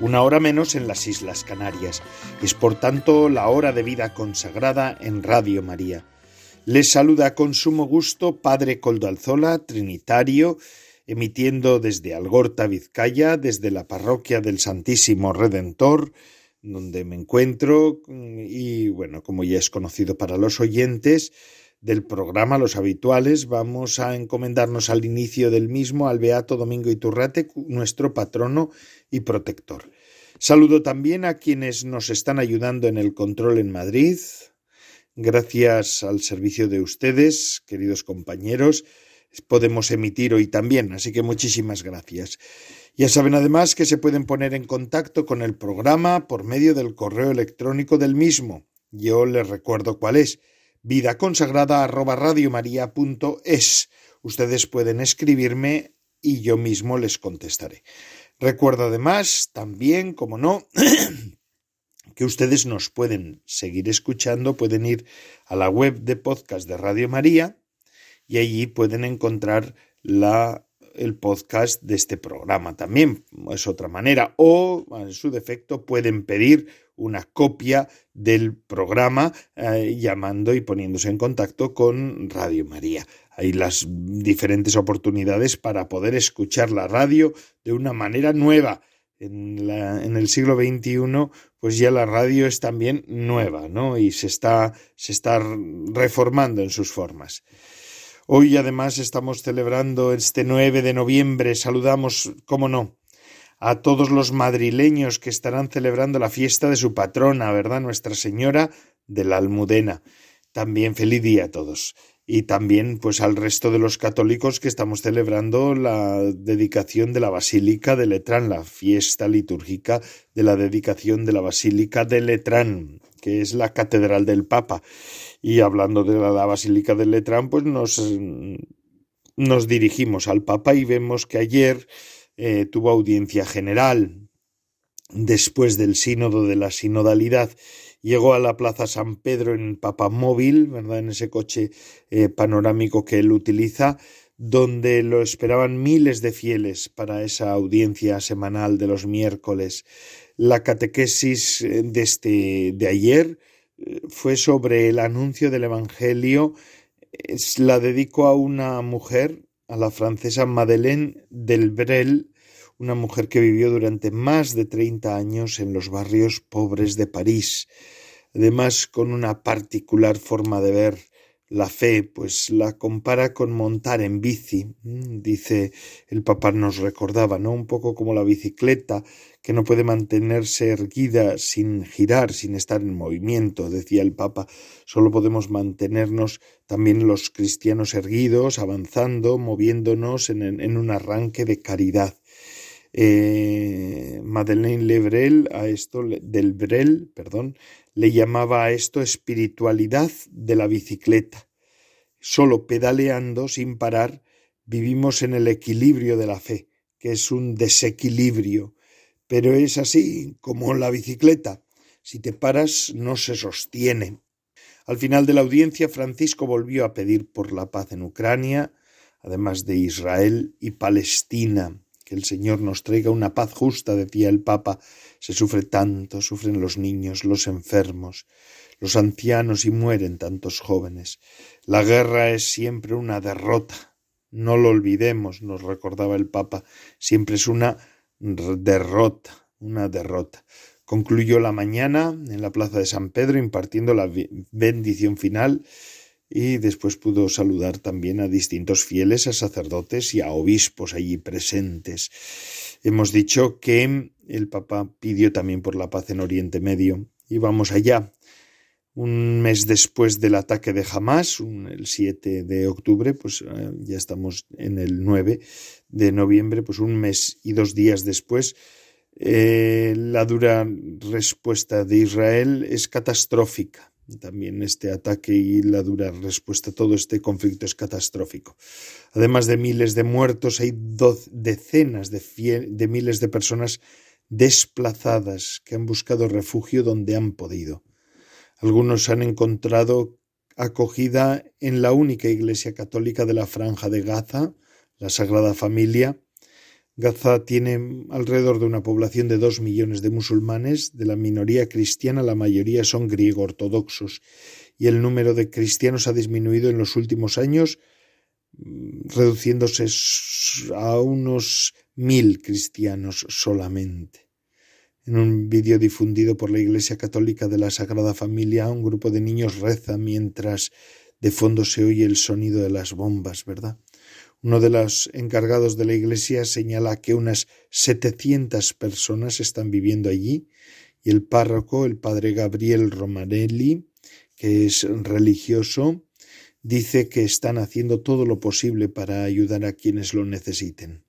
una hora menos en las Islas Canarias. Es por tanto la hora de vida consagrada en Radio María. Les saluda con sumo gusto Padre Coldo Alzola, trinitario, emitiendo desde Algorta, Vizcaya, desde la parroquia del Santísimo Redentor, donde me encuentro, y bueno, como ya es conocido para los oyentes, del programa, los habituales, vamos a encomendarnos al inicio del mismo al Beato Domingo Iturrate, nuestro patrono y protector. Saludo también a quienes nos están ayudando en el control en Madrid. Gracias al servicio de ustedes, queridos compañeros, podemos emitir hoy también, así que muchísimas gracias. Ya saben además que se pueden poner en contacto con el programa por medio del correo electrónico del mismo. Yo les recuerdo cuál es vida consagrada arroba es. Ustedes pueden escribirme y yo mismo les contestaré. Recuerdo además también, como no, que ustedes nos pueden seguir escuchando, pueden ir a la web de podcast de Radio María y allí pueden encontrar la, el podcast de este programa también. Es otra manera. O, en su defecto, pueden pedir una copia del programa eh, llamando y poniéndose en contacto con Radio María. Hay las diferentes oportunidades para poder escuchar la radio de una manera nueva. En, el siglo XXI, pues ya la radio es también nueva, ¿no? Y se está, se está reformando en sus formas. Hoy además estamos celebrando este 9 de noviembre, saludamos, cómo no, a todos los madrileños que estarán celebrando la fiesta de su patrona, ¿verdad? Nuestra Señora de la Almudena. También feliz día a todos. Y también pues al resto de los católicos que estamos celebrando la dedicación de la Basílica de Letrán, la fiesta litúrgica de la dedicación de la Basílica de Letrán, que es la catedral del Papa. Y hablando de la, Basílica de Letrán, pues nos, nos dirigimos al Papa y vemos que ayer eh, tuvo audiencia general. Después del sínodo de la sinodalidad, llegó a la Plaza San Pedro en Papamóvil, ¿verdad? En ese coche eh, panorámico que él utiliza, donde lo esperaban miles de fieles para esa audiencia semanal de los miércoles. La catequesis eh, de, este, de ayer fue sobre el anuncio del Evangelio. La dedicó a una mujer a la francesa Madeleine Delbrel, una mujer que vivió durante más de treinta años en los barrios pobres de París, además con una particular forma de ver la fe, pues la compara con montar en bici. Mm, dice el papá nos recordaba, ¿no? Un poco como la bicicleta, que no puede mantenerse erguida sin girar, sin estar en movimiento, decía el papa. Solo podemos mantenernos también los cristianos erguidos, avanzando, moviéndonos en, un arranque de caridad. Eh, Madeleine Lebrel a esto del Brel, perdón, le llamaba a esto espiritualidad de la bicicleta. Solo pedaleando sin parar vivimos en el equilibrio de la fe, que es un desequilibrio, pero es así como la bicicleta. Si te paras no se sostiene. Al final de la audiencia, Francisco volvió a pedir por la paz en Ucrania, además de Israel y Palestina. Que el Señor nos traiga una paz justa, decía el Papa. Se sufre tanto, sufren los niños, los enfermos, los ancianos y mueren tantos jóvenes. La guerra es siempre una derrota. No lo olvidemos, nos recordaba el Papa. Siempre es una derrota, una derrota. Concluyó la mañana en la plaza de San Pedro impartiendo la bendición final y después pudo saludar también a distintos fieles, a sacerdotes y a obispos allí presentes. Hemos dicho que el Papa pidió también por la paz en Oriente Medio y vamos allá. Un mes después del ataque de Hamas, el 7 de octubre, pues eh, ya estamos en el 9 de noviembre, pues un mes y dos días después, Eh, la dura respuesta de Israel es catastrófica. También este ataque y la dura respuesta a todo este conflicto es catastrófico. Además de miles de muertos, hay decenas de, de miles de personas desplazadas que han buscado refugio donde han podido. Algunos han encontrado acogida en la única iglesia católica de la franja de Gaza, la Sagrada Familia. Gaza tiene alrededor de una población de dos millones de musulmanes, de la minoría cristiana la mayoría son griego ortodoxos y el número de cristianos ha disminuido en los últimos años, reduciéndose a unos mil cristianos solamente. En un vídeo difundido por la Iglesia Católica de la Sagrada Familia, un grupo de niños reza mientras de fondo se oye el sonido de las bombas, ¿verdad? Uno de los encargados de la iglesia señala que unas setecientas personas están viviendo allí y el párroco, el padre Gabriel Romanelli, que es religioso, dice que están haciendo todo lo posible para ayudar a quienes lo necesiten.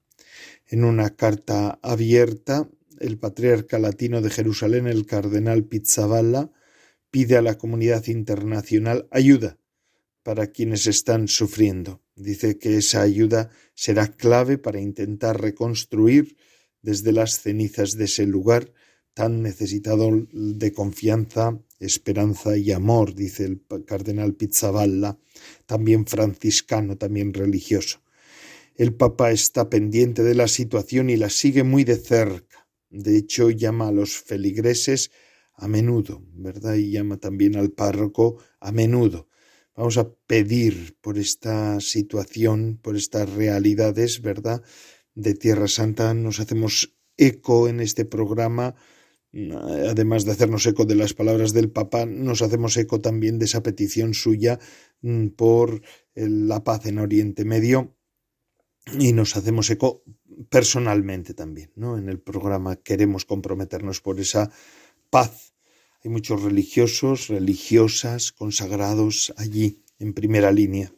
En una carta abierta el patriarca latino de Jerusalén, el cardenal Pizzaballa, pide a la comunidad internacional ayuda para quienes están sufriendo. Dice que esa ayuda será clave para intentar reconstruir desde las cenizas de ese lugar tan necesitado de confianza, esperanza y amor, dice el cardenal Pizzaballa, también franciscano, también religioso. El Papa está pendiente de la situación y la sigue muy de cerca de hecho, llama a los feligreses a menudo, ¿verdad? Y llama también al párroco a menudo. Vamos a pedir por esta situación, por estas realidades, ¿verdad? De Tierra Santa. Nos hacemos eco en este programa, además de hacernos eco de las palabras del Papa, nos hacemos eco también de esa petición suya mm, por la paz en Oriente Medio y nos hacemos eco personalmente también, ¿no? En el programa queremos comprometernos por esa paz. Hay muchos religiosos, religiosas, consagrados allí en primera línea,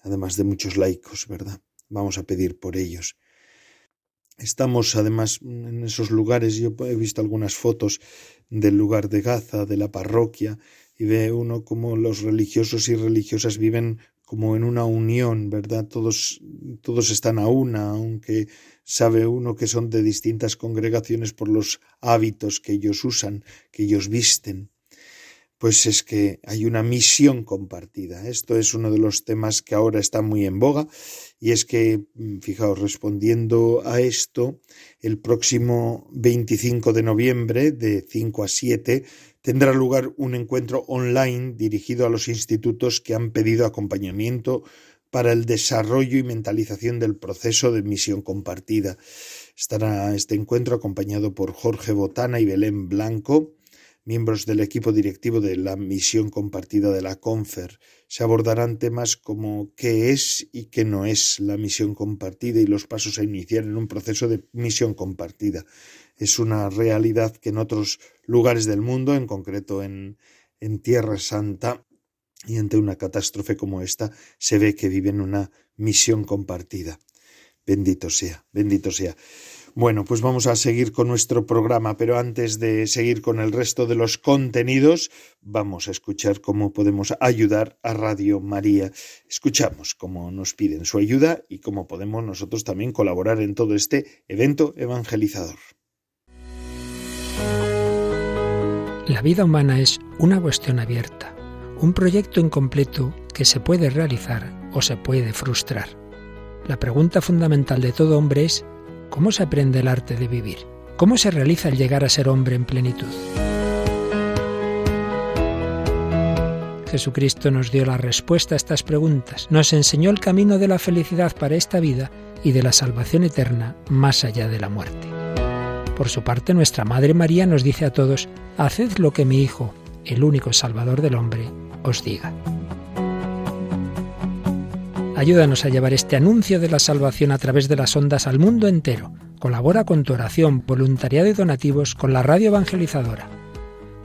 además de muchos laicos, ¿verdad? Vamos a pedir por ellos. Estamos además en esos lugares, yo he visto algunas fotos del lugar de Gaza, de la parroquia, y ve uno como los religiosos y religiosas viven como en una unión, ¿verdad? Todos, todos están a una, aunque sabe uno que son de distintas congregaciones por los hábitos que ellos usan, que ellos visten. Pues es que hay una misión compartida. Esto es uno de los temas que ahora está muy en boga y es que, mm, fijaos, respondiendo a esto, el próximo 25 de noviembre, de 5 a 7, tendrá lugar un encuentro online dirigido a los institutos que han pedido acompañamiento para el desarrollo y mentalización del proceso de misión compartida. Estará este encuentro acompañado por Jorge Botana y Belén Blanco, miembros del equipo directivo de la misión compartida de la CONFER. Se abordarán temas como qué es y qué no es la misión compartida y los pasos a iniciar en un proceso de misión compartida es una realidad que en otros lugares del mundo, en concreto en, Tierra Santa, y ante una catástrofe como esta, se ve que viven una misión compartida. Bendito sea, bendito sea. Bueno, pues vamos a seguir con nuestro programa, pero antes de seguir con el resto de los contenidos, vamos a escuchar cómo podemos ayudar a Radio María. Escuchamos cómo nos piden su ayuda y cómo podemos nosotros también colaborar en todo este evento evangelizador. La vida humana es una cuestión abierta, un proyecto incompleto que se puede realizar o se puede frustrar. La pregunta fundamental de todo hombre es ¿cómo se aprende el arte de vivir? ¿Cómo se realiza el llegar a ser hombre en plenitud? Jesucristo nos dio la respuesta a estas preguntas, nos enseñó el camino de la felicidad para esta vida y de la salvación eterna más allá de la muerte. Por su parte, nuestra Madre María nos dice a todos, Haced lo que mi Hijo, el único Salvador del hombre, os diga. Ayúdanos a llevar este anuncio de la salvación a través de las ondas al mundo entero. Colabora con tu oración, voluntariado y donativos con la radio evangelizadora.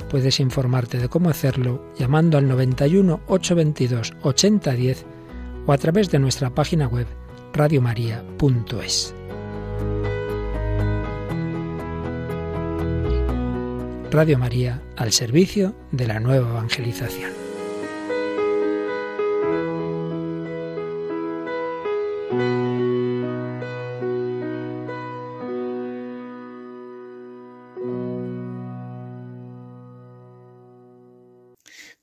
Puedes informarte de cómo hacerlo llamando al 91 822 8010 o a través de nuestra página web radiomaria.es. Radio María al servicio de la nueva evangelización.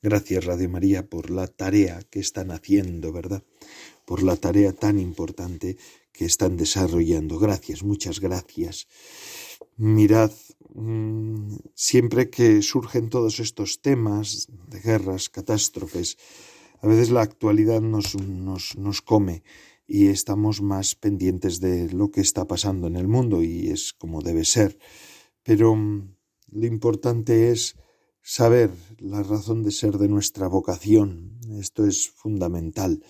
Gracias Radio María por la tarea que están haciendo, ¿verdad? Por la tarea tan importante que están desarrollando. Gracias, muchas gracias. Mirad, mm, siempre que surgen todos estos temas de guerras, catástrofes, a veces la actualidad nos, nos, nos come y estamos más pendientes de lo que está pasando en el mundo y es como debe ser. Pero mm, lo importante es saber la razón de ser de nuestra vocación. Esto es fundamental.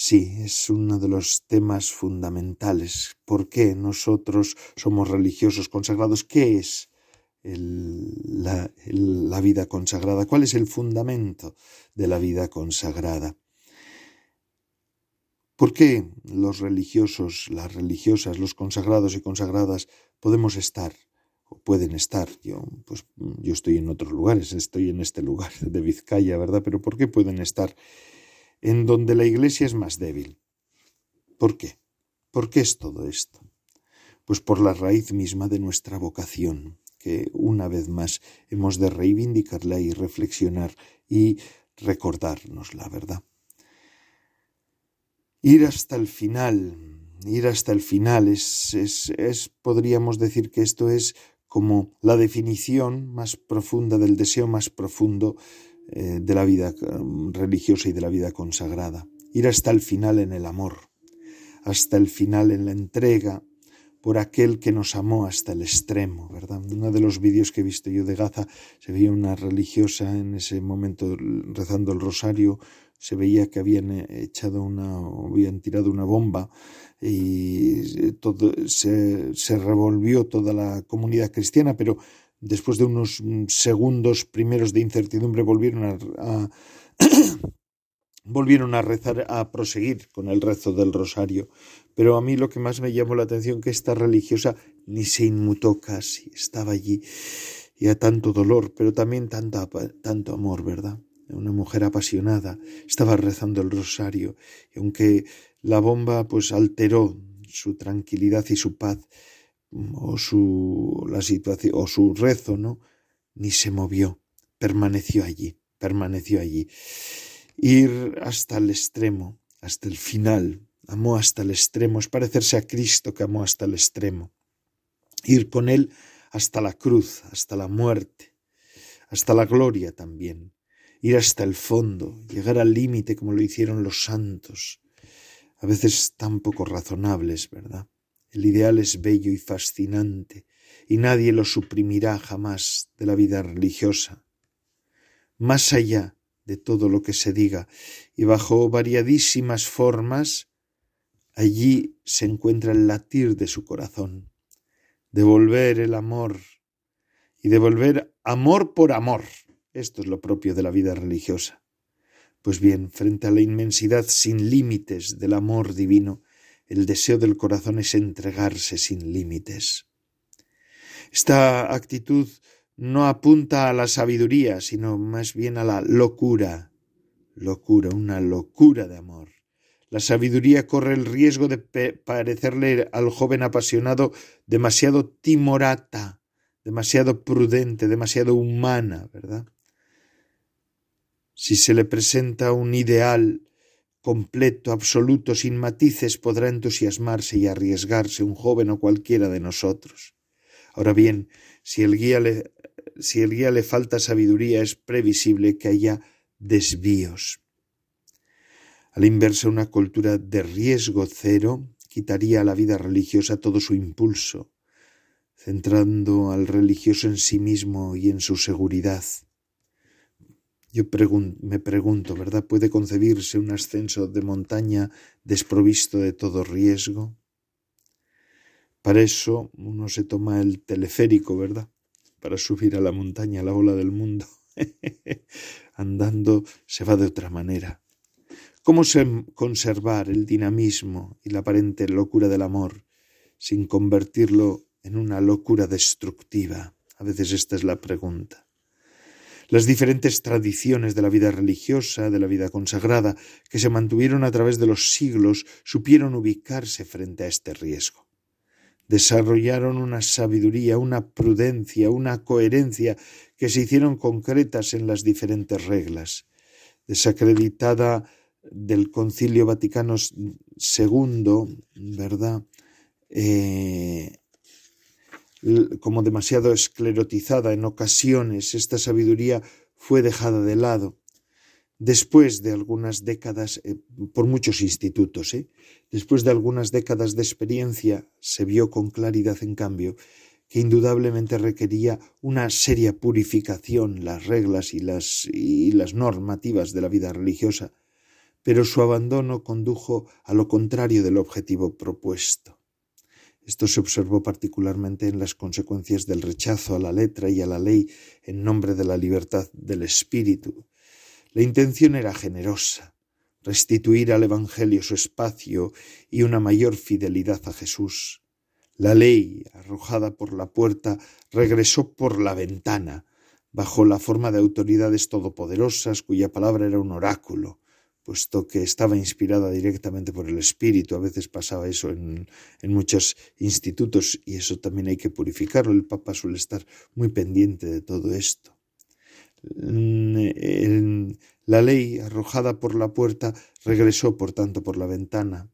Sí, es uno de los temas fundamentales. ¿Por qué nosotros somos religiosos consagrados? ¿Qué es la, la vida consagrada? ¿Cuál es el fundamento de la vida consagrada? ¿Por qué los religiosos, las religiosas, los consagrados y consagradas podemos estar o pueden estar? Yo, pues, yo estoy en otros lugares, estoy en este lugar de Vizcaya, ¿verdad? Pero ¿por qué pueden estar en donde la Iglesia es más débil. ¿Por qué? ¿Por qué es todo esto? Pues por la raíz misma de nuestra vocación, que una vez más hemos de reivindicarla y reflexionar y recordarnos la verdad. Ir hasta el final, ir hasta el final es, es, es, podríamos decir que esto es como la definición más profunda del deseo más profundo eh, de la vida mm, religiosa y de la vida consagrada. Ir hasta el final en el amor, hasta el final en la entrega por aquel que nos amó hasta el extremo, ¿verdad? Uno de los vídeos que he visto yo de Gaza se veía una religiosa en ese momento rezando el rosario, se veía que habían eh, echado una, habían tirado una bomba y todo, se, se revolvió toda la comunidad cristiana, pero después de unos mm, segundos primeros de incertidumbre, volvieron a, volvieron a rezar, a proseguir con el rezo del rosario. Pero a mí lo que más me llamó la atención que esta religiosa ni se inmutó casi, estaba allí y a tanto dolor, pero también tanto, tanto amor, ¿verdad? Una mujer apasionada, estaba rezando el rosario, y aunque la bomba pues alteró su tranquilidad y su paz, o su la situación o su rezo, ¿no? Ni se movió, permaneció allí, permaneció allí. Ir hasta el extremo, hasta el final, amó hasta el extremo, es parecerse a Cristo que amó hasta el extremo. Ir con él hasta la cruz, hasta la muerte, hasta la gloria también. Ir hasta el fondo, llegar al límite como lo hicieron los santos, a veces tan poco razonables, ¿verdad? El ideal es bello y fascinante, y nadie lo suprimirá jamás de la vida religiosa. Más allá de todo lo que se diga, y bajo variadísimas formas, allí se encuentra el latir de su corazón, devolver el amor, y devolver amor por amor. Esto es lo propio de la vida religiosa. Pues bien, frente a la inmensidad sin límites del amor divino, el deseo del corazón es entregarse sin límites. Esta actitud no apunta a la sabiduría, sino más bien a la locura. Locura, una locura de amor. La sabiduría corre el riesgo de parecerle al joven apasionado demasiado timorata, demasiado prudente, demasiado humana, ¿verdad? Si se le presenta un ideal completo, absoluto, sin matices, podrá entusiasmarse y arriesgarse un joven o cualquiera de nosotros. Ahora bien, si el guía le, falta sabiduría, es previsible que haya desvíos. A la inversa, una cultura de riesgo cero quitaría a la vida religiosa todo su impulso, centrando al religioso en sí mismo y en su seguridad. Yo me pregunto, ¿verdad? ¿Puede concebirse un ascenso de montaña desprovisto de todo riesgo? Para eso uno se toma el teleférico, ¿verdad? Para subir a la montaña, a la ola del mundo. Andando se va de otra manera. ¿Cómo conservar el dinamismo y la aparente locura del amor sin convertirlo en una locura destructiva? A veces esta es la pregunta. Las diferentes tradiciones de la vida religiosa, de la vida consagrada, que se mantuvieron a través de los siglos, supieron ubicarse frente a este riesgo. Desarrollaron una sabiduría, una prudencia, una coherencia que se hicieron concretas en las diferentes reglas. Desacreditada del Concilio Vaticano II, ¿verdad? Eh, como demasiado esclerotizada en ocasiones, esta sabiduría fue dejada de lado. Después de algunas décadas, eh, por muchos institutos, ¿eh? después de algunas décadas de experiencia, se vio con claridad, en cambio, que indudablemente requería una seria purificación las reglas y las, y las normativas de la vida religiosa, pero su abandono condujo a lo contrario del objetivo propuesto. Esto se observó particularmente en las consecuencias del rechazo a la letra y a la ley en nombre de la libertad del espíritu. La intención era generosa, restituir al Evangelio su espacio y una mayor fidelidad a Jesús. La ley, arrojada por la puerta, regresó por la ventana, bajo la forma de autoridades todopoderosas cuya palabra era un oráculo, puesto que estaba inspirada directamente por el Espíritu. A veces pasaba eso en, muchos institutos y eso también hay que purificarlo. El Papa suele estar muy pendiente de todo esto. La ley arrojada por la puerta regresó, por tanto, por la ventana,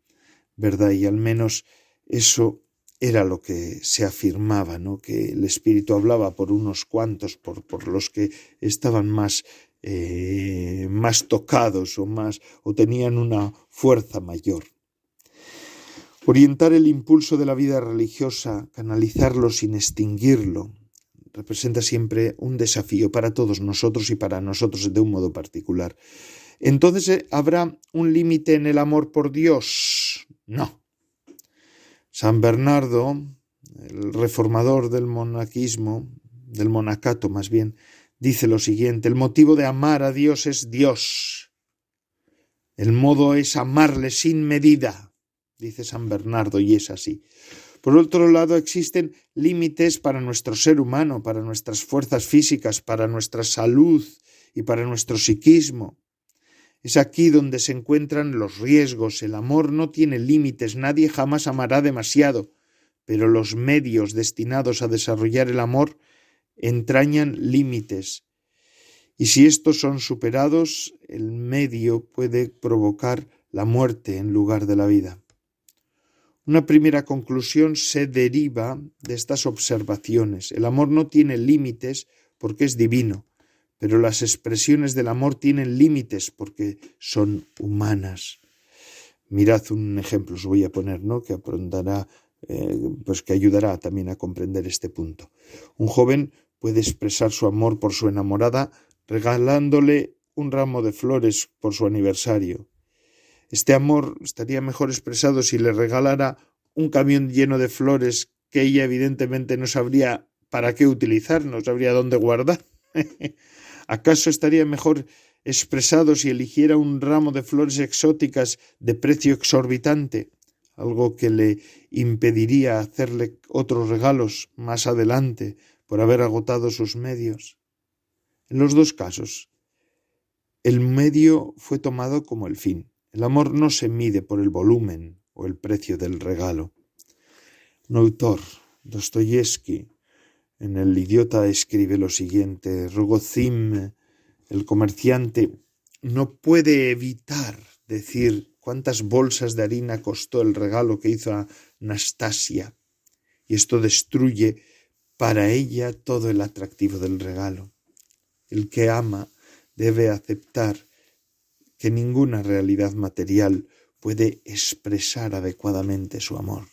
¿verdad? Y al menos eso era lo que se afirmaba, ¿no? Que el Espíritu hablaba por unos cuantos, por, por los que estaban más eh, más tocados o más o tenían una fuerza mayor. Orientar el impulso de la vida religiosa, canalizarlo sin extinguirlo, representa siempre un desafío para todos nosotros y para nosotros de un modo particular. Entonces, eh, ¿habrá un límite en el amor por Dios? No. San Bernardo, el reformador del monaquismo, del monacato más bien, dice lo siguiente, el motivo de amar a Dios es Dios. El modo es amarle sin medida, dice San Bernardo, y es así. Por otro lado, existen límites para nuestro ser humano, para nuestras fuerzas físicas, para nuestra salud y para nuestro psiquismo. Es aquí donde se encuentran los riesgos. El amor no tiene límites, nadie jamás amará demasiado, pero los medios destinados a desarrollar el amor entrañan límites, y si estos son superados, el medio puede provocar la muerte en lugar de la vida. Una primera conclusión se deriva de estas observaciones. El amor no tiene límites porque es divino, pero las expresiones del amor tienen límites porque son humanas. Mirad un ejemplo, os voy a poner, ¿no? que aprenderá, eh, pues que ayudará también a comprender este punto. Un joven puede expresar su amor por su enamorada regalándole un ramo de flores por su aniversario. Este amor estaría mejor expresado si le regalara un camión lleno de flores que ella evidentemente no sabría para qué utilizar, no sabría dónde guardar. ¿Acaso estaría mejor expresado si eligiera un ramo de flores exóticas de precio exorbitante, algo que le impediría hacerle otros regalos más adelante por haber agotado sus medios. En los dos casos, el medio fue tomado como el fin. El amor no se mide por el volumen o el precio del regalo. Un autor, Dostoyevsky, en El idiota escribe lo siguiente: Rogozim, el comerciante, no puede evitar decir cuántas bolsas de harina costó el regalo que hizo a Nastasia, y esto destruye para ella todo el atractivo del regalo. El que ama debe aceptar que ninguna realidad material puede expresar adecuadamente su amor,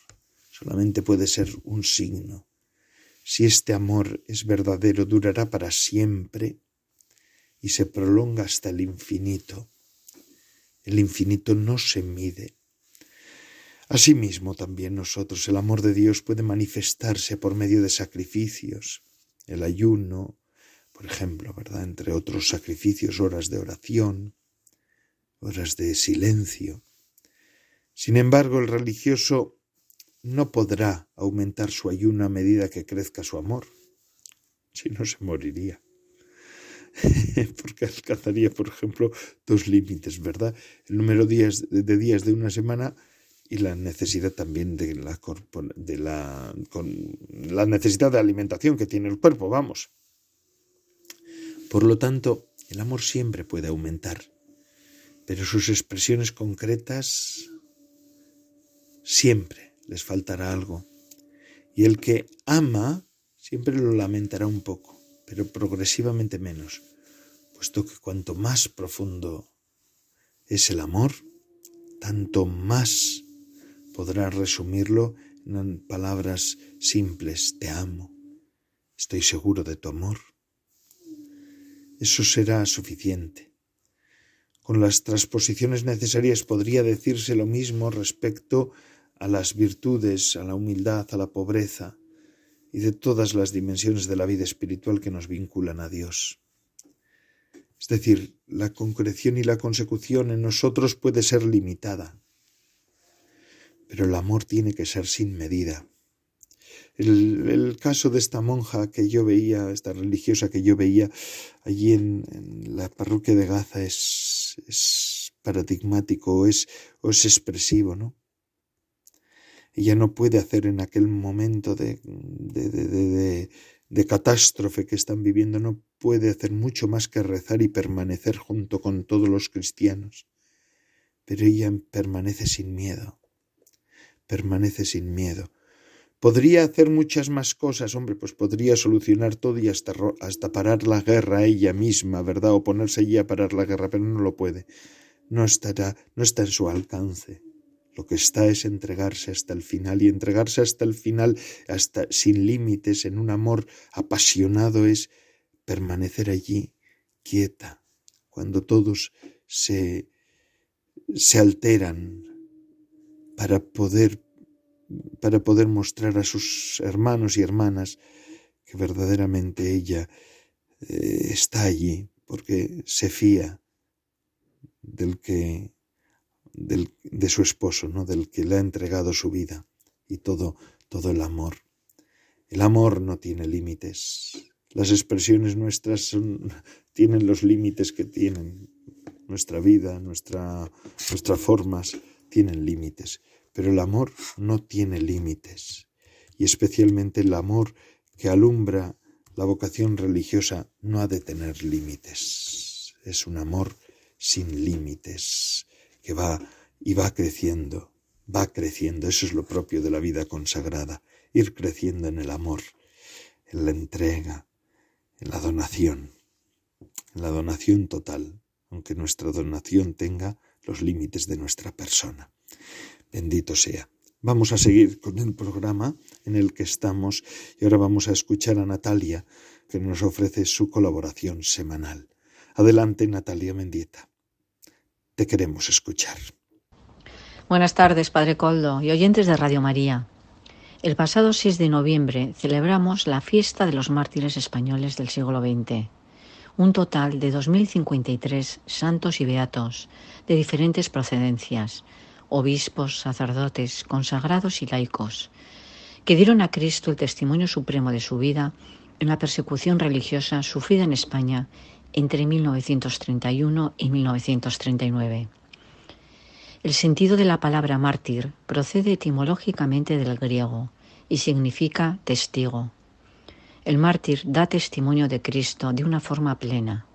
solamente puede ser un signo. Si este amor es verdadero, durará para siempre y se prolonga hasta el infinito. El infinito no se mide, Asimismo, también nosotros, el amor de Dios puede manifestarse por medio de sacrificios, el ayuno, por ejemplo, ¿verdad? Entre otros sacrificios, horas de oración, horas de silencio. Sin embargo, el religioso no podrá aumentar su ayuno a medida que crezca su amor. si no se moriría. Porque alcanzaría, por ejemplo, dos límites, ¿verdad? El número de días, de una semana y la necesidad también de la, de la, con la necesidad de alimentación que tiene el cuerpo, vamos. Por lo tanto, el amor siempre puede aumentar, pero sus expresiones concretas siempre les faltará algo. Y el que ama siempre lo lamentará un poco, pero progresivamente menos, puesto que cuanto más profundo es el amor, tanto más podrá resumirlo en palabras simples, te amo, estoy seguro de tu amor. Eso será suficiente. Con las transposiciones necesarias podría decirse lo mismo respecto a las virtudes, a la humildad, a la pobreza y de todas las dimensiones de la vida espiritual que nos vinculan a Dios. Es decir, la concreción y la consecución en nosotros puede ser limitada, pero el amor tiene que ser sin medida. El, caso de esta monja que yo veía, esta religiosa que yo veía allí en, la parroquia de Gaza es, es paradigmático es, o es expresivo, ¿no? ella no puede hacer en aquel momento de, de, de, de, catástrofe que están viviendo, no puede hacer mucho más que rezar y permanecer junto con todos los cristianos. Pero ella permanece sin miedo, permanece sin miedo. Podría hacer muchas más cosas, hombre, pues podría solucionar todo y hasta, hasta parar la guerra ella misma, ¿verdad? O ponerse allí a parar la guerra, pero no lo puede. No estará, no está en su alcance. Lo que está es entregarse hasta el final y entregarse hasta el final, hasta sin límites, en un amor apasionado es permanecer allí quieta, cuando todos se, se alteran para poder para poder mostrar a sus hermanos y hermanas que verdaderamente ella eh, está allí porque se fía del que de su esposo, ¿no? del que le ha entregado su vida y todo, todo el amor. El amor no tiene límites. Las expresiones nuestras tienen los límites que tienen. Nuestra vida, nuestra, nuestras formas tienen límites. Pero el amor no tiene límites. Y especialmente el amor que alumbra la vocación religiosa no ha de tener límites. Es un amor sin límites que va y va creciendo, va creciendo. Eso es lo propio de la vida consagrada, ir creciendo en el amor, en la entrega, en la donación, en la donación total, aunque nuestra donación tenga los límites de nuestra persona. Bendito sea. Vamos a seguir con el programa en el que estamos y ahora vamos a escuchar a Natalia, que nos ofrece su colaboración semanal. Adelante, Natalia Mendieta queremos escuchar. Buenas tardes, Padre Coldo y oyentes de Radio María. El pasado 6 de noviembre celebramos la fiesta de los mártires españoles del siglo XX. Un total de 2.053 santos y beatos de diferentes procedencias, obispos, sacerdotes, consagrados y laicos, que dieron a Cristo el testimonio supremo de su vida en la persecución religiosa sufrida en España entre 1931 y 1939. El sentido de la palabra mártir procede etimológicamente del griego y significa testigo. El mártir da testimonio de Cristo de una forma plena,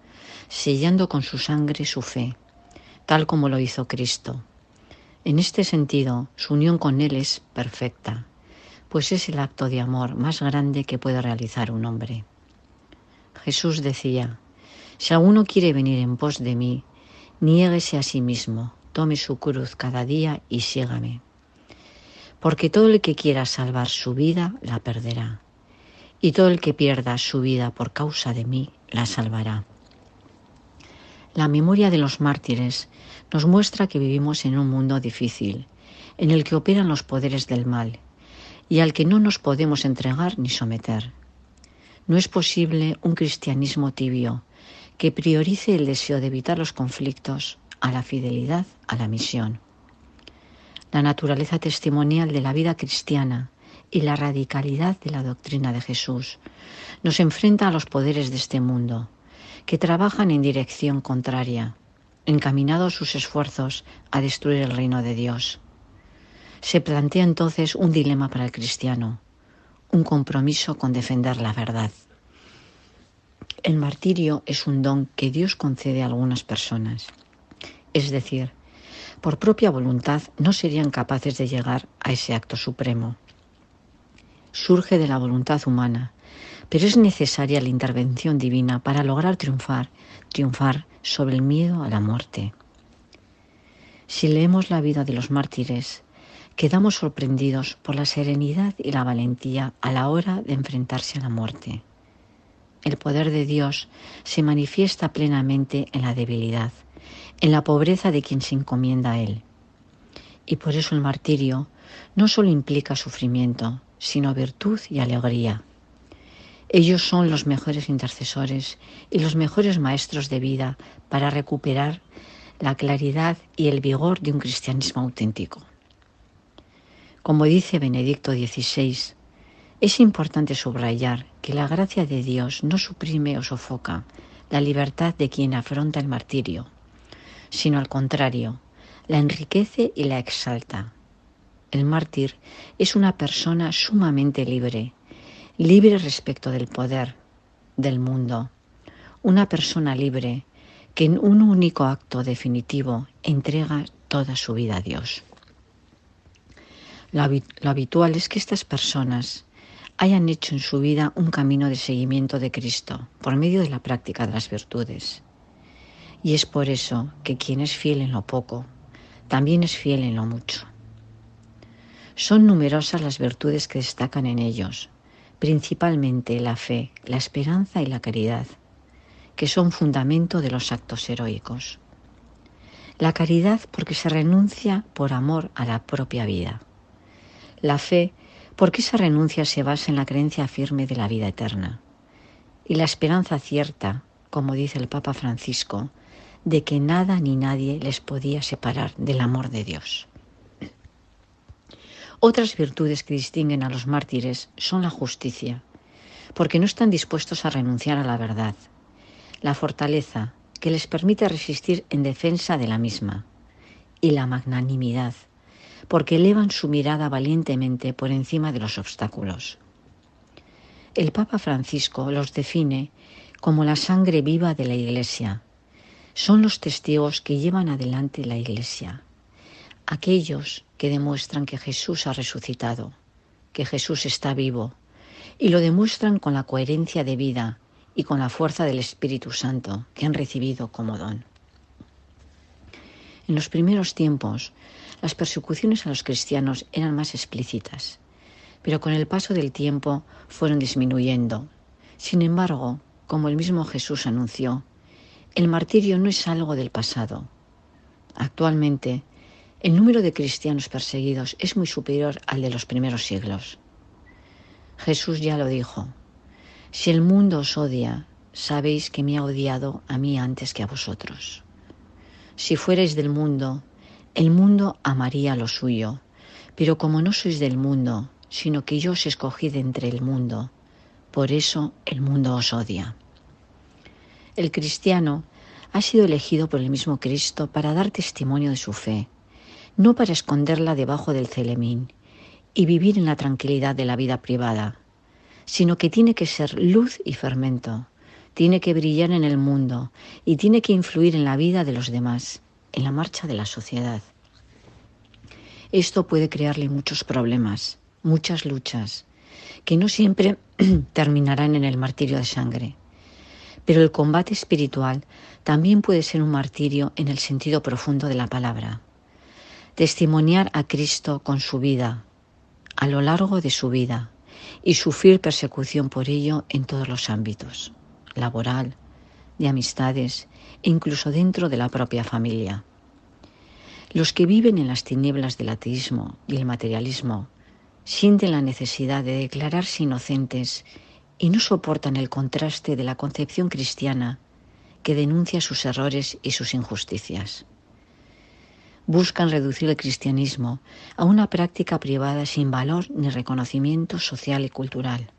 sellando con su sangre su fe, tal como lo hizo Cristo. En este sentido, su unión con Él es perfecta, pues es el acto de amor más grande que puede realizar un hombre. Jesús decía, si alguno quiere venir en pos de mí, niéguese a sí mismo, tome su cruz cada día y sígame. Porque todo el que quiera salvar su vida la perderá, y todo el que pierda su vida por causa de mí la salvará. La memoria de los mártires nos muestra que vivimos en un mundo difícil, en el que operan los poderes del mal, y al que no nos podemos entregar ni someter. No es posible un cristianismo tibio, que priorice el deseo de evitar los conflictos a la fidelidad a la misión. La naturaleza testimonial de la vida cristiana y la radicalidad de la doctrina de Jesús. Nos enfrenta a los poderes de este mundo, que trabajan en dirección contraria, encaminados sus esfuerzos a destruir el reino de Dios. Se plantea entonces un dilema para el cristiano, un compromiso con defender la verdad. El martirio es un don que Dios concede a algunas personas. Es decir, por propia voluntad no serían capaces de llegar a ese acto supremo. Surge de la voluntad humana, pero es necesaria la intervención divina para lograr triunfar, triunfar sobre el miedo a la muerte. Si leemos la vida de los mártires, quedamos sorprendidos por la serenidad y la valentía a la hora de enfrentarse a la muerte. El poder de Dios se manifiesta plenamente en la debilidad, en la pobreza de quien se encomienda a Él. Y por eso el martirio no solo implica sufrimiento, sino virtud y alegría. Ellos son los mejores intercesores y los mejores maestros de vida para recuperar la claridad y el vigor de un cristianismo auténtico. Como dice Benedicto XVI, es importante subrayar que la gracia de Dios no suprime o sofoca la libertad de quien afronta el martirio, sino al contrario, la enriquece y la exalta. El mártir es una persona sumamente libre, libre respecto del poder del mundo, una persona libre que en un único acto definitivo entrega toda su vida a Dios. Lo, habitual es que estas personas hayan hecho en su vida un camino de seguimiento de Cristo por medio de la práctica de las virtudes. Y es por eso que quien es fiel en lo poco, también es fiel en lo mucho. Son numerosas las virtudes que destacan en ellos, principalmente la fe, la esperanza y la caridad, que son fundamento de los actos heroicos. La caridad porque se renuncia por amor a la propia vida. La fe porque esa renuncia se basa en la creencia firme de la vida eterna. Y la esperanza cierta, como dice el Papa Francisco, de que nada ni nadie les podía separar del amor de Dios. Otras virtudes que distinguen a los mártires son la justicia, porque no están dispuestos a renunciar a la verdad, la fortaleza, que les permite resistir en defensa de la misma, y la magnanimidad, porque elevan su mirada valientemente por encima de los obstáculos. El Papa Francisco los define como la sangre viva de la Iglesia. Son los testigos que llevan adelante la Iglesia, aquellos que demuestran que Jesús ha resucitado, que Jesús está vivo, y lo demuestran con la coherencia de vida y con la fuerza del Espíritu Santo que han recibido como don. En los primeros tiempos, las persecuciones a los cristianos eran más explícitas, pero con el paso del tiempo fueron disminuyendo. Sin embargo, como el mismo Jesús anunció, el martirio no es algo del pasado. Actualmente, el número de cristianos perseguidos es muy superior al de los primeros siglos. Jesús ya lo dijo, si el mundo os odia, sabéis que me ha odiado a mí antes que a vosotros. Si fuerais del mundo, el mundo amaría lo suyo, pero como no sois del mundo, sino que yo os escogí de entre el mundo, por eso el mundo os odia. El cristiano ha sido elegido por el mismo Cristo para dar testimonio de su fe no para esconderla debajo del celemín y vivir en la tranquilidad de la vida privada, sino que tiene que ser luz y fermento, tiene que brillar en el mundo y tiene que influir en la vida de los demás, en la marcha de la sociedad. Esto puede crearle muchos problemas, muchas luchas, que no siempre terminarán en el martirio de sangre. Pero el combate espiritual también puede ser un martirio en el sentido profundo de la palabra testimoniar a Cristo con su vida, a lo largo de su vida, y sufrir persecución por ello en todos los ámbitos, laboral, de amistades e incluso dentro de la propia familia. Los que viven en las tinieblas del ateísmo y el materialismo sienten la necesidad de declararse inocentes y no soportan el contraste de la concepción cristiana que denuncia sus errores y sus injusticias. Buscan reducir el cristianismo a una práctica privada sin valor ni reconocimiento social y cultural.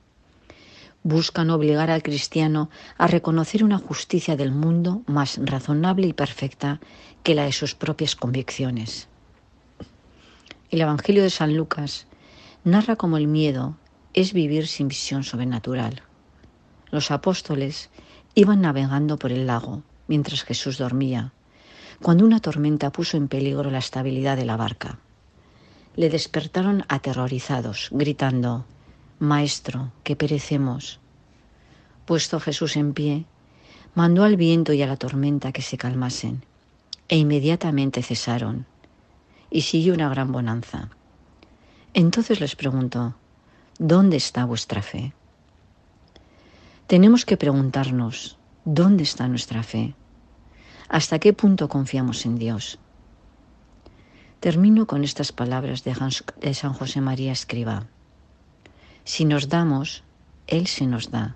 Buscan obligar al cristiano a reconocer una justicia del mundo más razonable y perfecta que la de sus propias convicciones. El Evangelio de San Lucas narra cómo el miedo es vivir sin visión sobrenatural. Los apóstoles iban navegando por el lago mientras Jesús dormía cuando una tormenta puso en peligro la estabilidad de la barca. Le despertaron aterrorizados, gritando, Maestro, que perecemos. Puesto Jesús en pie, mandó al viento y a la tormenta que se calmasen, e inmediatamente cesaron, y siguió una gran bonanza. Entonces les preguntó, ¿dónde está vuestra fe? Tenemos que preguntarnos, ¿dónde está nuestra fe? ¿Hasta qué punto confiamos en Dios? Termino con estas palabras de, San José María Escriba. Si nos damos, Él se nos da.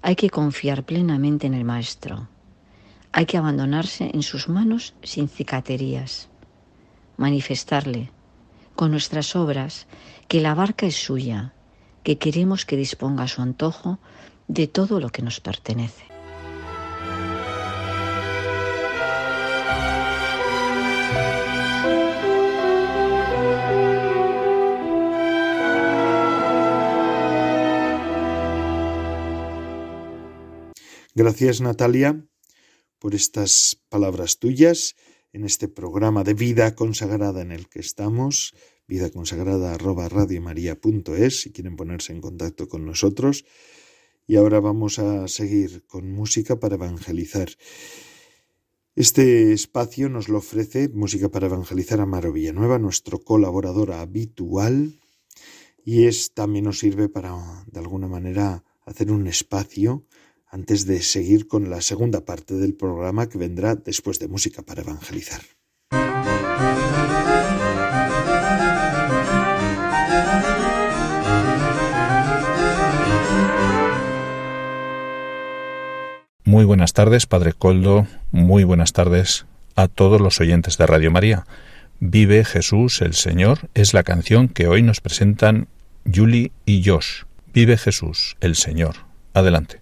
Hay que confiar plenamente en el Maestro. Hay que abandonarse en sus manos sin cicaterías. Manifestarle, con nuestras obras, que la barca es suya, que queremos que disponga a su antojo de todo lo que nos pertenece. Gracias Natalia por estas palabras tuyas en este programa de vida consagrada en el que estamos, vida consagrada arroba si quieren ponerse en contacto con nosotros. Y ahora vamos a seguir con música para evangelizar. Este espacio nos lo ofrece Música para Evangelizar a Maro Villanueva, nuestro colaborador habitual, y es, también nos sirve para, de alguna manera, hacer un espacio antes de seguir con la segunda parte del programa que vendrá después de música para evangelizar. Muy buenas tardes, Padre Coldo, muy buenas tardes a todos los oyentes de Radio María. Vive Jesús el Señor es la canción que hoy nos presentan Julie y Josh. Vive Jesús el Señor. Adelante.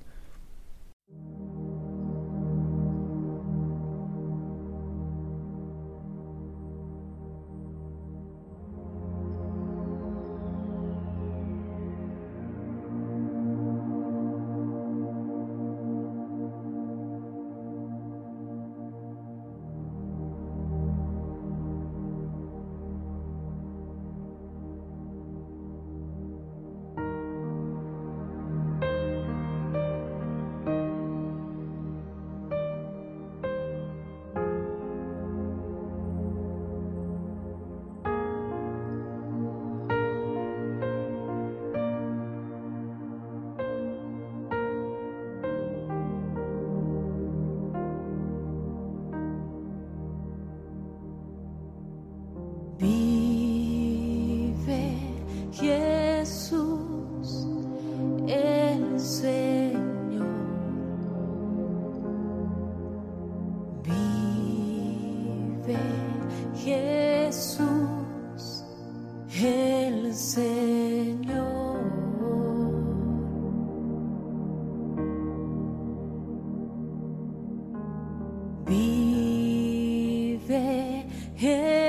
El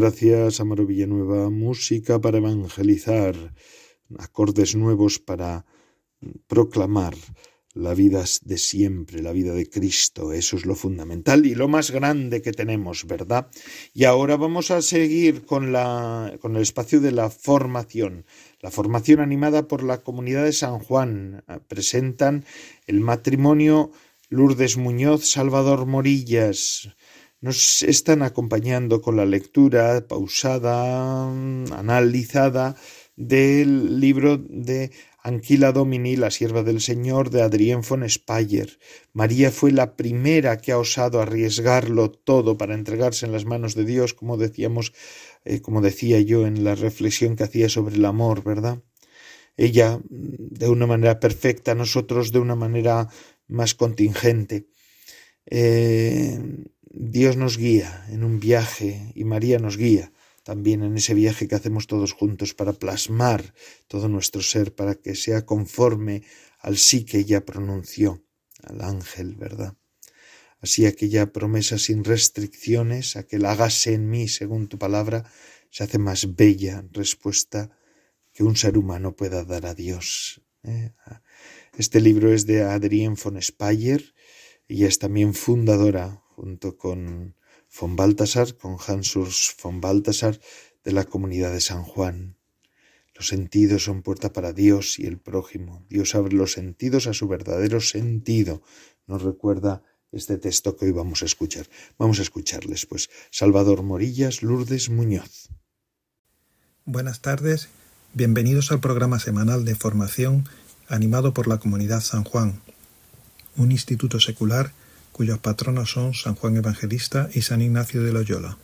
Gracias, Amaro Villanueva. Música para evangelizar, acordes nuevos para proclamar la vida de siempre, la vida de Cristo. Eso es lo fundamental y lo más grande que tenemos, ¿verdad? Y ahora vamos a seguir con, la, con el espacio de la formación. La formación animada por la comunidad de San Juan. Presentan el matrimonio Lourdes Muñoz, Salvador Morillas, nos están acompañando con la lectura pausada, analizada del libro de Anquila Domini, la sierva del Señor, de Adrien von Speyer. María fue la primera que ha osado arriesgarlo todo para entregarse en las manos de Dios, como decíamos, eh, como decía yo en la reflexión que hacía sobre el amor, ¿verdad? Ella de una manera perfecta, nosotros de una manera más contingente. Eh, Dios nos guía en un viaje y María nos guía también en ese viaje que hacemos todos juntos para plasmar todo nuestro ser, para que sea conforme al sí que ella pronunció, al ángel, ¿verdad? Así aquella promesa sin restricciones, aquel hágase en mí según tu palabra, se hace más bella respuesta que un ser humano pueda dar a Dios. ¿eh? Este libro es de Adrienne von Speyer, ella es también fundadora junto con von Baltasar, con Hans von Baltasar de la comunidad de San Juan. Los sentidos son puerta para Dios y el prójimo. Dios abre los sentidos a su verdadero sentido. Nos recuerda este texto que hoy vamos a escuchar. Vamos a escucharles, pues. Salvador Morillas, Lourdes Muñoz. Buenas tardes, bienvenidos al programa semanal de formación animado por la comunidad San Juan, un instituto secular cuyos patronos son San Juan Evangelista y San Ignacio de Loyola.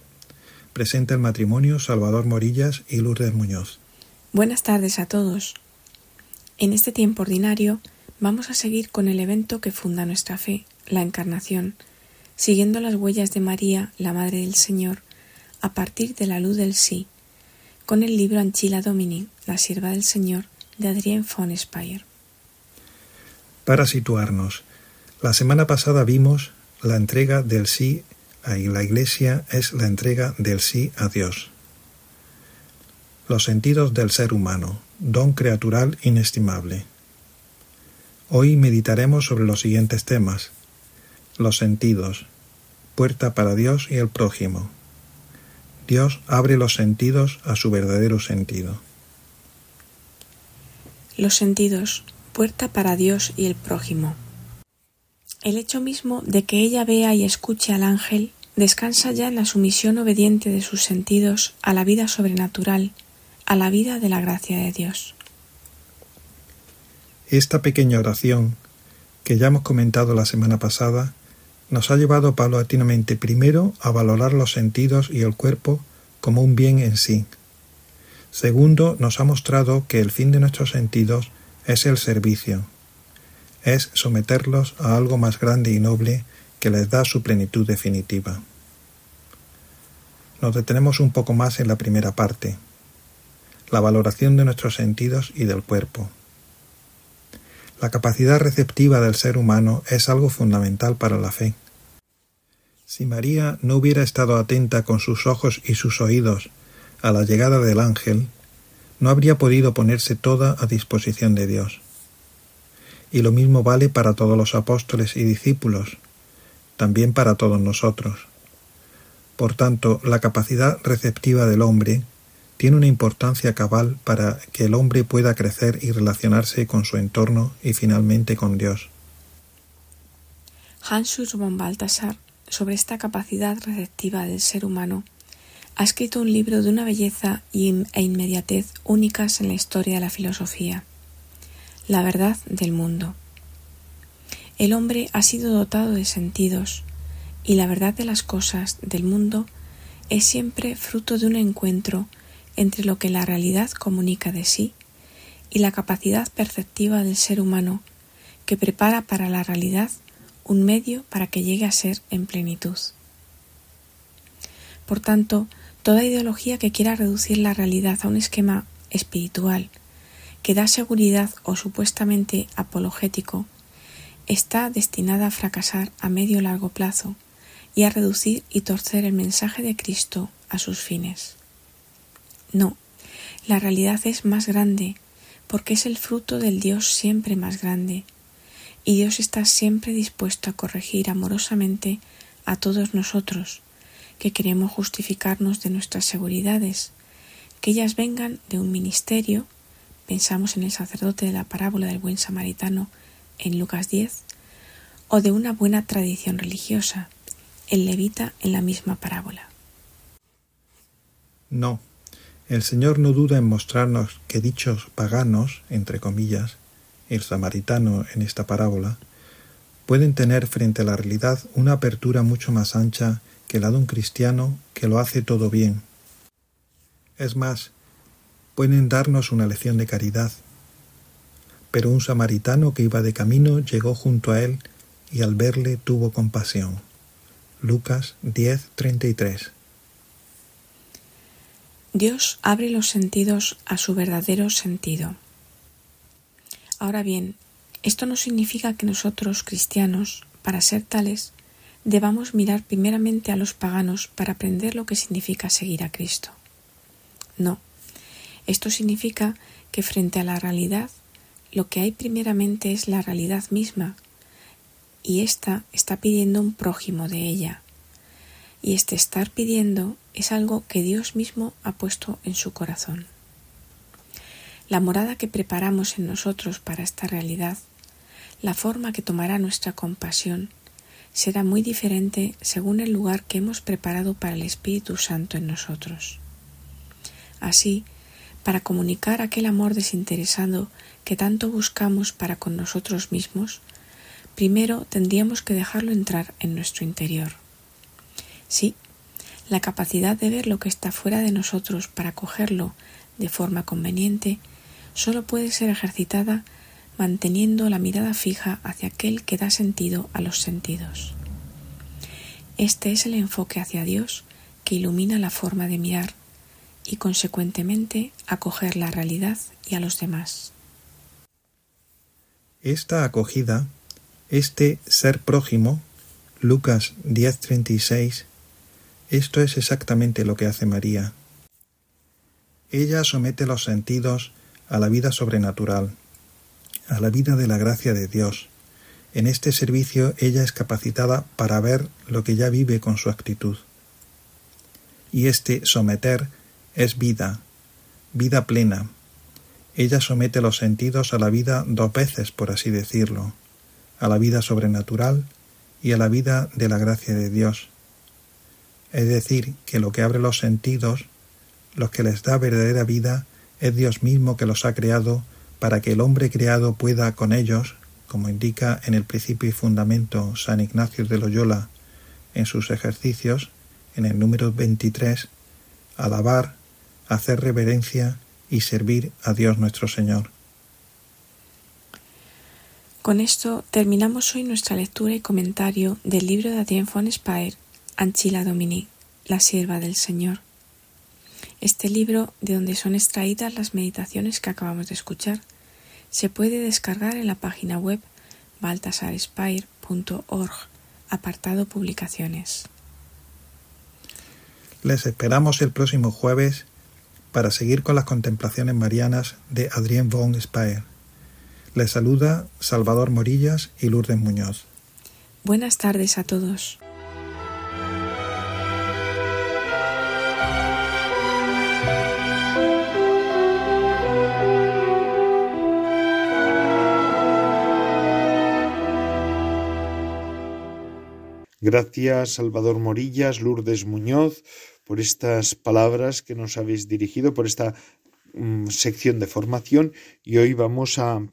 Presenta el matrimonio Salvador Morillas y Lourdes Muñoz. Buenas tardes a todos. En este tiempo ordinario vamos a seguir con el evento que funda nuestra fe, la Encarnación, siguiendo las huellas de María, la Madre del Señor, a partir de la luz del sí, con el libro Anchila Domini, la sierva del Señor, de Adrien von Speyer. Para situarnos, la semana pasada vimos la entrega del sí a la Iglesia es la entrega del sí a Dios. Los sentidos del ser humano, don creatural inestimable. Hoy meditaremos sobre los siguientes temas. Los sentidos, puerta para Dios y el prójimo. Dios abre los sentidos a su verdadero sentido. Los sentidos, puerta para Dios y el prójimo. El hecho mismo de que ella vea y escuche al ángel descansa ya en la sumisión obediente de sus sentidos a la vida sobrenatural, a la vida de la gracia de Dios. Esta pequeña oración, que ya hemos comentado la semana pasada, nos ha llevado paulatinamente primero a valorar los sentidos y el cuerpo como un bien en sí. Segundo, nos ha mostrado que el fin de nuestros sentidos es el servicio, es someterlos a algo más grande y noble que les da su plenitud definitiva. Nos detenemos un poco más en la primera parte, la valoración de nuestros sentidos y del cuerpo. La capacidad receptiva del ser humano es algo fundamental para la fe. Si María no hubiera estado atenta con sus ojos y sus oídos a la llegada del ángel, no habría podido ponerse toda a disposición de Dios. Y lo mismo vale para todos los apóstoles y discípulos, también para todos nosotros. Por tanto, la capacidad receptiva del hombre tiene una importancia cabal para que el hombre pueda crecer y relacionarse con su entorno y finalmente con Dios. Hans von Balthasar, sobre esta capacidad receptiva del ser humano, ha escrito un libro de una belleza e inmediatez únicas en la historia de la filosofía, La verdad del mundo. El hombre ha sido dotado de sentidos, y la verdad de las cosas del mundo es siempre fruto de un encuentro entre lo que la realidad comunica de sí y la capacidad perceptiva del ser humano que prepara para la realidad un medio para que llegue a ser en plenitud. Por tanto, toda ideología que quiera reducir la realidad a un esquema espiritual que da seguridad o supuestamente apologético está destinada a fracasar a medio largo plazo y a reducir y torcer el mensaje de Cristo a sus fines. No, la realidad es más grande, porque es el fruto del Dios siempre más grande, y Dios está siempre dispuesto a corregir amorosamente a todos nosotros, que queremos justificarnos de nuestras seguridades, que ellas vengan de un ministerio, pensamos en el sacerdote de la parábola del buen samaritano en Lucas 10, o de una buena tradición religiosa, el levita en la misma parábola. No, el Señor no duda en mostrarnos que dichos paganos, entre comillas, el samaritano en esta parábola, pueden tener frente a la realidad una apertura mucho más ancha que la de un cristiano que lo hace todo bien. Es más, pueden darnos una lección de caridad. Pero un samaritano que iba de camino llegó junto a él y al verle tuvo compasión. Lucas 10:33 Dios abre los sentidos a su verdadero sentido. Ahora bien, esto no significa que nosotros, cristianos, para ser tales, debamos mirar primeramente a los paganos para aprender lo que significa seguir a Cristo. No, esto significa que frente a la realidad, lo que hay primeramente es la realidad misma, y ésta está pidiendo un prójimo de ella, y este estar pidiendo es algo que Dios mismo ha puesto en su corazón. La morada que preparamos en nosotros para esta realidad, la forma que tomará nuestra compasión, será muy diferente según el lugar que hemos preparado para el Espíritu Santo en nosotros. Así, para comunicar aquel amor desinteresado que tanto buscamos para con nosotros mismos, primero tendríamos que dejarlo entrar en nuestro interior. Sí, la capacidad de ver lo que está fuera de nosotros para cogerlo de forma conveniente solo puede ser ejercitada manteniendo la mirada fija hacia aquel que da sentido a los sentidos. Este es el enfoque hacia Dios que ilumina la forma de mirar y consecuentemente acoger la realidad y a los demás. Esta acogida, este ser prójimo, Lucas 10:36, esto es exactamente lo que hace María. Ella somete los sentidos a la vida sobrenatural, a la vida de la gracia de Dios. En este servicio ella es capacitada para ver lo que ya vive con su actitud. Y este someter es vida, vida plena. Ella somete los sentidos a la vida dos veces, por así decirlo, a la vida sobrenatural y a la vida de la gracia de Dios es decir, que lo que abre los sentidos, lo que les da verdadera vida, es Dios mismo que los ha creado para que el hombre creado pueda con ellos, como indica en el principio y fundamento San Ignacio de Loyola en sus ejercicios, en el número 23, alabar, hacer reverencia y servir a Dios nuestro Señor. Con esto terminamos hoy nuestra lectura y comentario del libro de Adrien von Speyer, Anchila Domini, la sierva del Señor. Este libro, de donde son extraídas las meditaciones que acabamos de escuchar, se puede descargar en la página web baltasarspire.org, apartado Publicaciones. Les esperamos el próximo jueves para seguir con las contemplaciones marianas de Adrien von Speyer. Les saluda Salvador Morillas y Lourdes Muñoz. Buenas tardes a todos. Gracias Salvador Morillas, Lourdes Muñoz, por estas palabras que nos habéis dirigido, por esta mm, sección de formación y hoy vamos a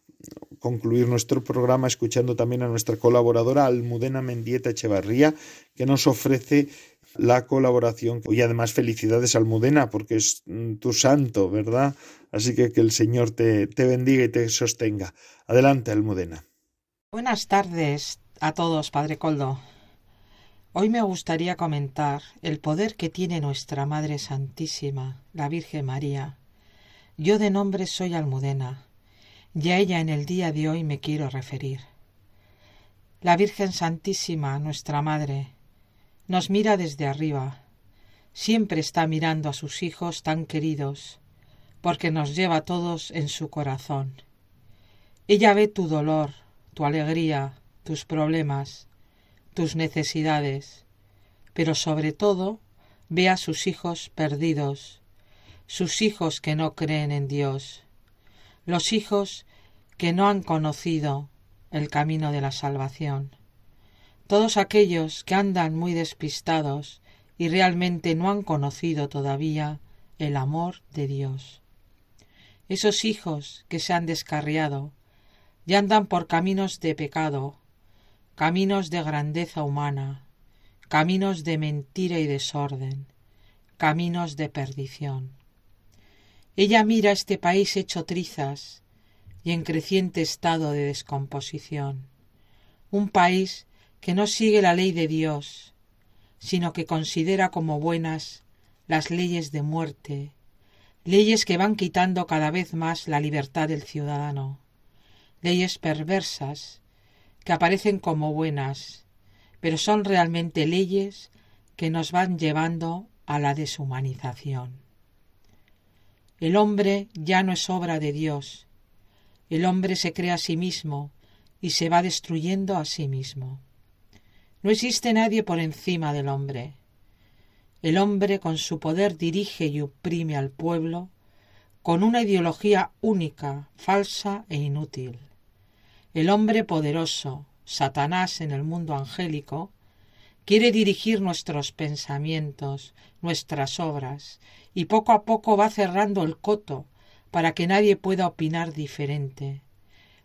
concluir nuestro programa escuchando también a nuestra colaboradora Almudena Mendieta Echevarría, que nos ofrece la colaboración. Y además felicidades Almudena, porque es mm, tu santo, ¿verdad? Así que que el Señor te, te bendiga y te sostenga. Adelante, Almudena. Buenas tardes a todos, Padre Coldo. Hoy me gustaría comentar el poder que tiene nuestra Madre Santísima, la Virgen María. Yo de nombre soy Almudena y a ella en el día de hoy me quiero referir. La Virgen Santísima, nuestra Madre, nos mira desde arriba, siempre está mirando a sus hijos tan queridos, porque nos lleva a todos en su corazón. Ella ve tu dolor, tu alegría, tus problemas, tus necesidades, pero sobre todo ve a sus hijos perdidos, sus hijos que no creen en Dios, los hijos que no han conocido el camino de la salvación, todos aquellos que andan muy despistados y realmente no han conocido todavía el amor de Dios. Esos hijos que se han descarriado y andan por caminos de pecado, caminos de grandeza humana, caminos de mentira y desorden, caminos de perdición. Ella mira este país hecho trizas y en creciente estado de descomposición, un país que no sigue la ley de Dios, sino que considera como buenas las leyes de muerte, leyes que van quitando cada vez más la libertad del ciudadano, leyes perversas que aparecen como buenas, pero son realmente leyes que nos van llevando a la deshumanización. El hombre ya no es obra de Dios. El hombre se crea a sí mismo y se va destruyendo a sí mismo. No existe nadie por encima del hombre. El hombre con su poder dirige y oprime al pueblo con una ideología única, falsa e inútil. El hombre poderoso, Satanás en el mundo angélico, quiere dirigir nuestros pensamientos, nuestras obras, y poco a poco va cerrando el coto para que nadie pueda opinar diferente,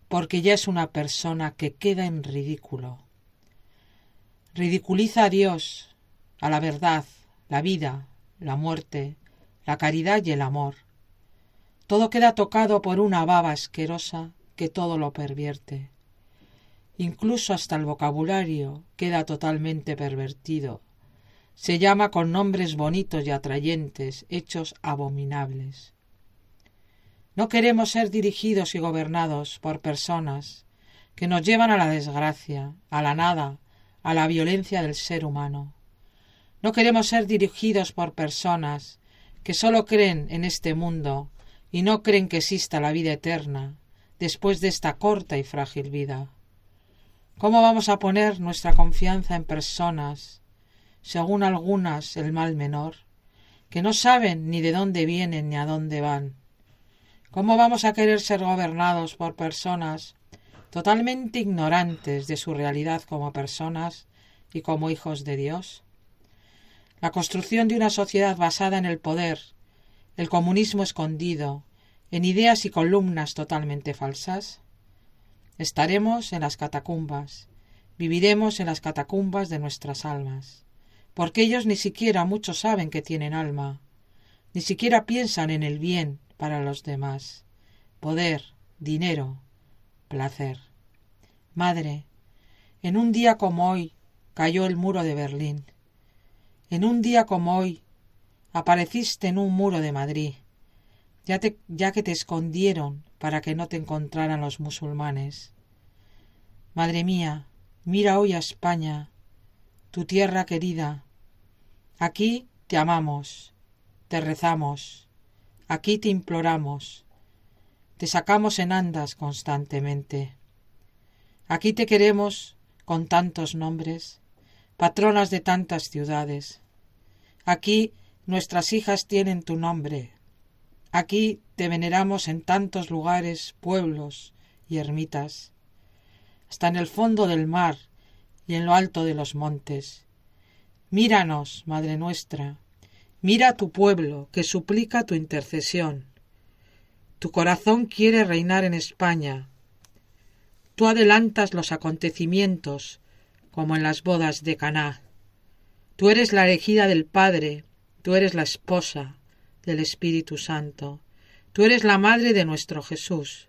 porque ya es una persona que queda en ridículo. Ridiculiza a Dios, a la verdad, la vida, la muerte, la caridad y el amor. Todo queda tocado por una baba asquerosa que todo lo pervierte. Incluso hasta el vocabulario queda totalmente pervertido. Se llama con nombres bonitos y atrayentes, hechos abominables. No queremos ser dirigidos y gobernados por personas que nos llevan a la desgracia, a la nada, a la violencia del ser humano. No queremos ser dirigidos por personas que sólo creen en este mundo y no creen que exista la vida eterna después de esta corta y frágil vida. ¿Cómo vamos a poner nuestra confianza en personas, según algunas el mal menor, que no saben ni de dónde vienen ni a dónde van? ¿Cómo vamos a querer ser gobernados por personas totalmente ignorantes de su realidad como personas y como hijos de Dios? La construcción de una sociedad basada en el poder, el comunismo escondido, en ideas y columnas totalmente falsas, Estaremos en las catacumbas, viviremos en las catacumbas de nuestras almas, porque ellos ni siquiera muchos saben que tienen alma, ni siquiera piensan en el bien para los demás, poder, dinero, placer. Madre, en un día como hoy cayó el muro de Berlín. En un día como hoy apareciste en un muro de Madrid, ya, ya que te escondieron para que no te encontraran los musulmanes. Madre mía, mira hoy a España, tu tierra querida. Aquí te amamos, te rezamos, aquí te imploramos, te sacamos en andas constantemente. Aquí te queremos con tantos nombres, patronas de tantas ciudades. Aquí nuestras hijas tienen tu nombre. Aquí te veneramos en tantos lugares, pueblos y ermitas. Hasta en el fondo del mar y en lo alto de los montes. Míranos, Madre nuestra, mira a tu pueblo que suplica tu intercesión. Tu corazón quiere reinar en España. Tú adelantas los acontecimientos, como en las bodas de Caná. Tú eres la elegida del Padre, tú eres la esposa del Espíritu Santo, tú eres la madre de nuestro Jesús.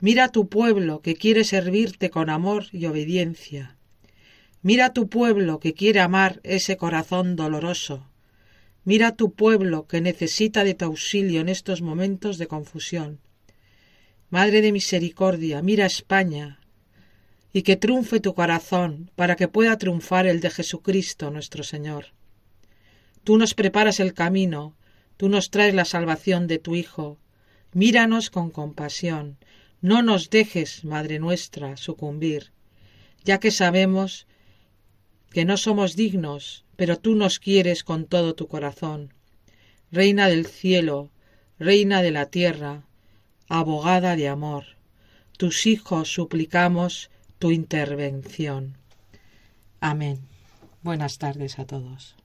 Mira a tu pueblo que quiere servirte con amor y obediencia. Mira a tu pueblo que quiere amar ese corazón doloroso. Mira a tu pueblo que necesita de tu auxilio en estos momentos de confusión. Madre de misericordia, mira a España, y que triunfe tu corazón para que pueda triunfar el de Jesucristo nuestro Señor. Tú nos preparas el camino, tú nos traes la salvación de tu Hijo. Míranos con compasión, no nos dejes, Madre nuestra, sucumbir, ya que sabemos que no somos dignos, pero tú nos quieres con todo tu corazón. Reina del cielo, reina de la tierra, abogada de amor, tus hijos suplicamos tu intervención. Amén. Buenas tardes a todos.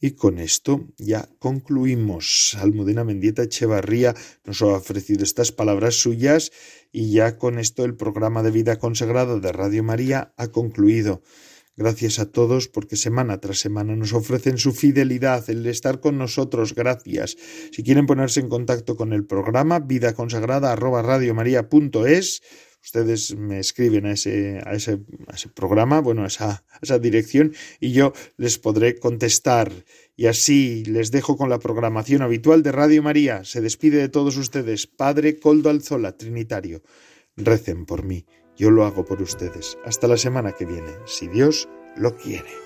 Y con esto ya concluimos. Almudena Mendieta Echevarría nos ha ofrecido estas palabras suyas y ya con esto el programa de vida consagrado de Radio María ha concluido. Gracias a todos porque semana tras semana nos ofrecen su fidelidad, el estar con nosotros. Gracias. Si quieren ponerse en contacto con el programa, vida consagrada ustedes me escriben a ese, a ese, a ese programa, bueno, a esa, a esa dirección, y yo les podré contestar. Y así les dejo con la programación habitual de Radio María. Se despide de todos ustedes, Padre Coldo Alzola, Trinitario. Recen por mí, yo lo hago por ustedes. Hasta la semana que viene, si Dios lo quiere.